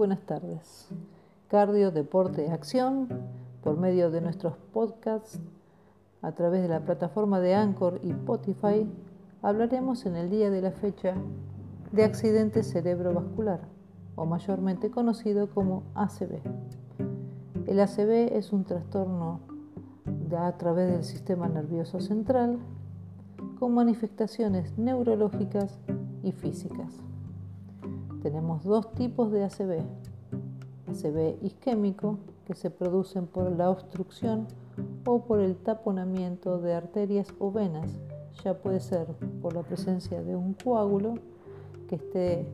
buenas tardes. Cardio, deporte, acción, por medio de nuestros podcasts, a través de la plataforma de Anchor y Spotify, hablaremos en el día de la fecha de accidente cerebrovascular, o mayormente conocido como ACV. El ACV es un trastorno a través del sistema nervioso central con manifestaciones neurológicas y físicas. Tenemos dos tipos de ACV. ACV isquémico, que se producen por la obstrucción o por el taponamiento de arterias o venas. Ya puede ser por la presencia de un coágulo que esté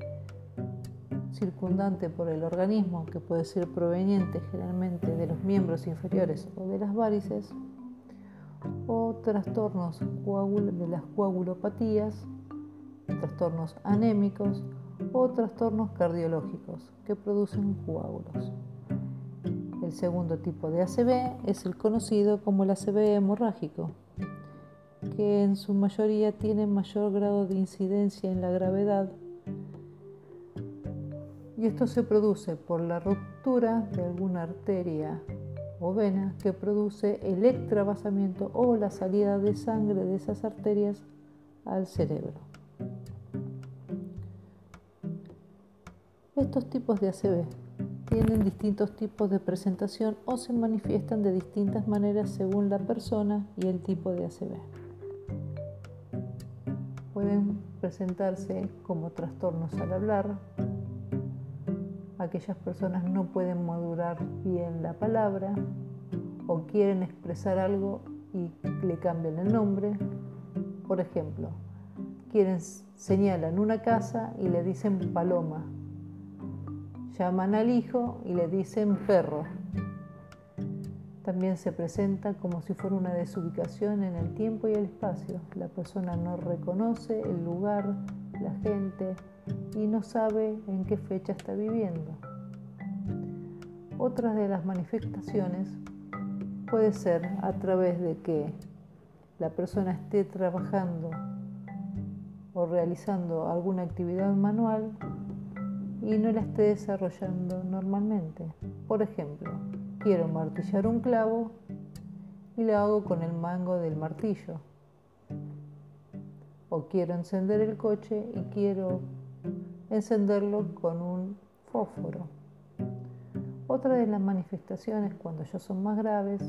circundante por el organismo, que puede ser proveniente generalmente de los miembros inferiores o de las varices, o trastornos de las coagulopatías, trastornos anémicos o trastornos cardiológicos que producen coágulos. El segundo tipo de ACV es el conocido como el ACV hemorrágico, que en su mayoría tiene mayor grado de incidencia en la gravedad y esto se produce por la ruptura de alguna arteria o vena que produce el extravasamiento o la salida de sangre de esas arterias al cerebro. Estos tipos de ACV tienen distintos tipos de presentación o se manifiestan de distintas maneras según la persona y el tipo de ACV. Pueden presentarse como trastornos al hablar, aquellas personas no pueden madurar bien la palabra o quieren expresar algo y le cambian el nombre. Por ejemplo, quieren señalan una casa y le dicen paloma. Llaman al hijo y le dicen perro. También se presenta como si fuera una desubicación en el tiempo y el espacio. La persona no reconoce el lugar, la gente, y no sabe en qué fecha está viviendo. Otra de las manifestaciones puede ser a través de que la persona esté trabajando o realizando alguna actividad manual y no la esté desarrollando normalmente. Por ejemplo, quiero martillar un clavo y lo hago con el mango del martillo. O quiero encender el coche y quiero encenderlo con un fósforo. Otra de las manifestaciones, cuando ya son más graves,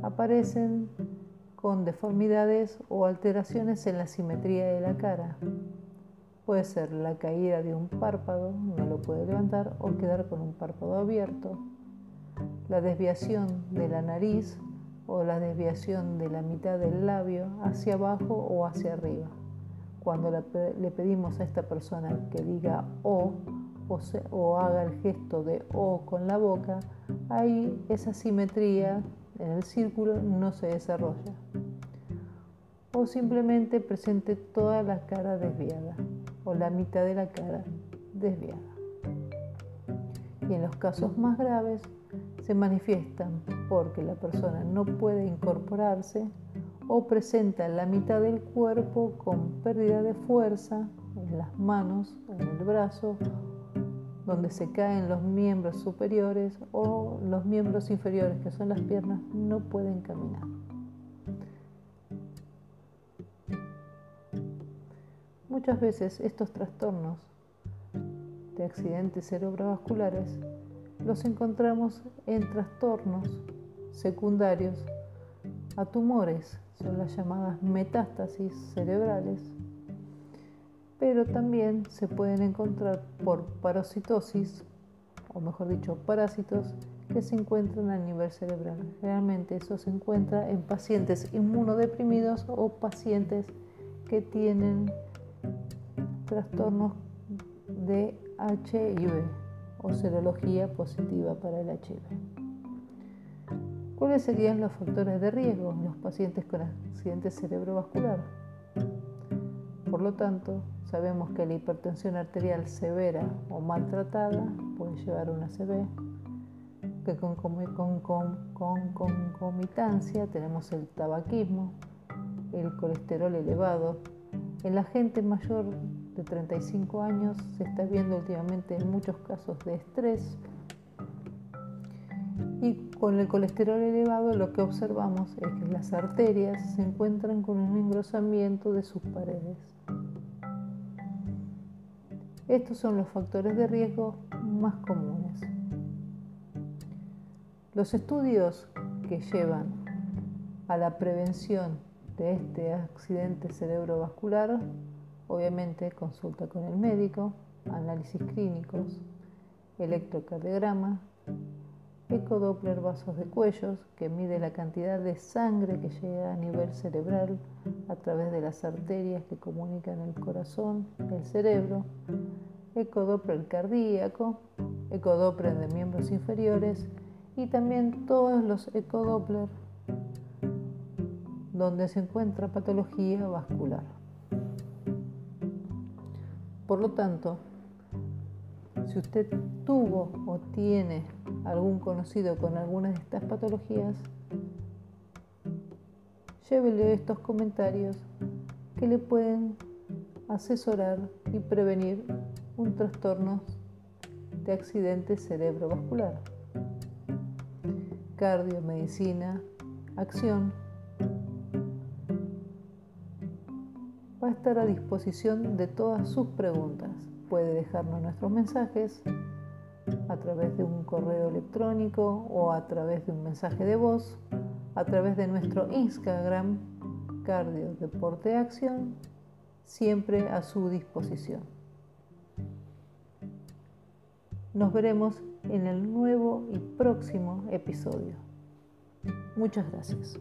aparecen con deformidades o alteraciones en la simetría de la cara. Puede ser la caída de un párpado, no lo puede levantar, o quedar con un párpado abierto, la desviación de la nariz o la desviación de la mitad del labio hacia abajo o hacia arriba. Cuando le pedimos a esta persona que diga o, o, haga el gesto de o con la boca, ahí esa simetría en el círculo no se desarrolla. O simplemente presente toda la cara desviada o la mitad de la cara desviada. Y en los casos más graves se manifiestan porque la persona no puede incorporarse o presenta la mitad del cuerpo con pérdida de fuerza en las manos, en el brazo, donde se caen los miembros superiores o los miembros inferiores, que son las piernas, no pueden caminar. Muchas veces estos trastornos de accidentes cerebrovasculares los encontramos en trastornos secundarios a tumores son las llamadas metástasis cerebrales, pero también se pueden encontrar por parasitosis, o mejor dicho, parásitos que se encuentran a nivel cerebral. Realmente eso se encuentra en pacientes inmunodeprimidos o pacientes que tienen trastornos de HIV o serología positiva para el HIV. ¿Cuáles serían los factores de riesgo en los pacientes con accidente cerebrovascular? Por lo tanto, sabemos que la hipertensión arterial severa o maltratada puede llevar a una ACV, que con, concomitancia tenemos el tabaquismo, el colesterol elevado, en la gente mayor de 35 años se está viendo últimamente en muchos casos de estrés. Y con el colesterol elevado lo que observamos es que las arterias se encuentran con un engrosamiento de sus paredes. Estos son los factores de riesgo más comunes. Los estudios que llevan a la prevención de este accidente cerebrovascular, obviamente consulta con el médico, análisis clínicos, electrocardiograma, ecodoppler vasos de cuellos, que mide la cantidad de sangre que llega a nivel cerebral a través de las arterias que comunican el corazón, el cerebro, ecodoppler cardíaco, ecodoppler de miembros inferiores y también todos los ecodoppler donde se encuentra patología vascular. Por lo tanto, si usted tuvo o tiene algún conocido con alguna de estas patologías, llévele estos comentarios que le pueden asesorar y prevenir un trastorno de accidente cerebrovascular cardio, medicina, acción, estar a disposición de todas sus preguntas. Puede dejarnos nuestros mensajes a través de un correo electrónico o a través de un mensaje de voz, a través de nuestro Instagram, Cardio Deporte Acción, siempre a su disposición. Nos veremos en el nuevo y próximo episodio. Muchas gracias.